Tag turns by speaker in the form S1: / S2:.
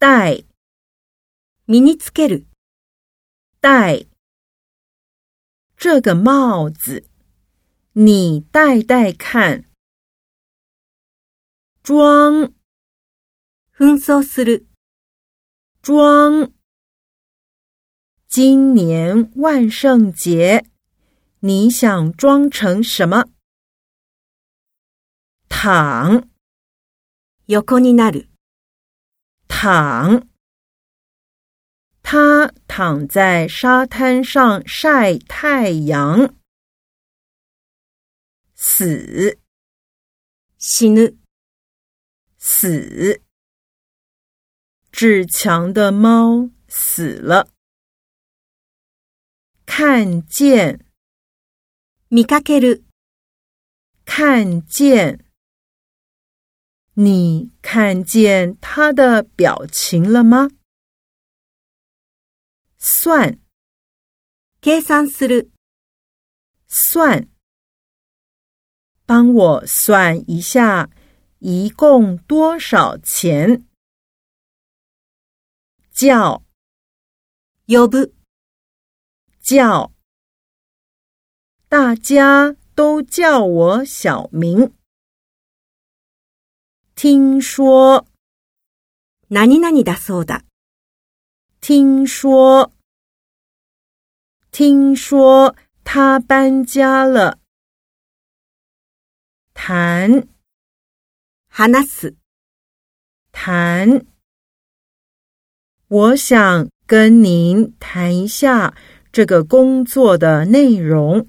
S1: 戴，
S2: 身につける。
S1: 戴这个帽子，你戴戴看。装，
S2: 紛んする。
S1: 装，今年万圣节，你想装成什么？躺，
S2: 横になる。
S1: 躺，他躺在沙滩上晒太阳。死，
S2: 死，
S1: 志强的猫死了。看见，看见。你看见他的表情了吗？算，
S2: 計算する。
S1: 算，帮我算一下，一共多少钱？叫，
S2: 요 부，
S1: 叫，大家都叫我小明。听说，
S2: なになにだそうだ。
S1: 听说，听说他搬家了。谈，
S2: 話す，
S1: 谈，我想跟您谈一下这个工作的内容。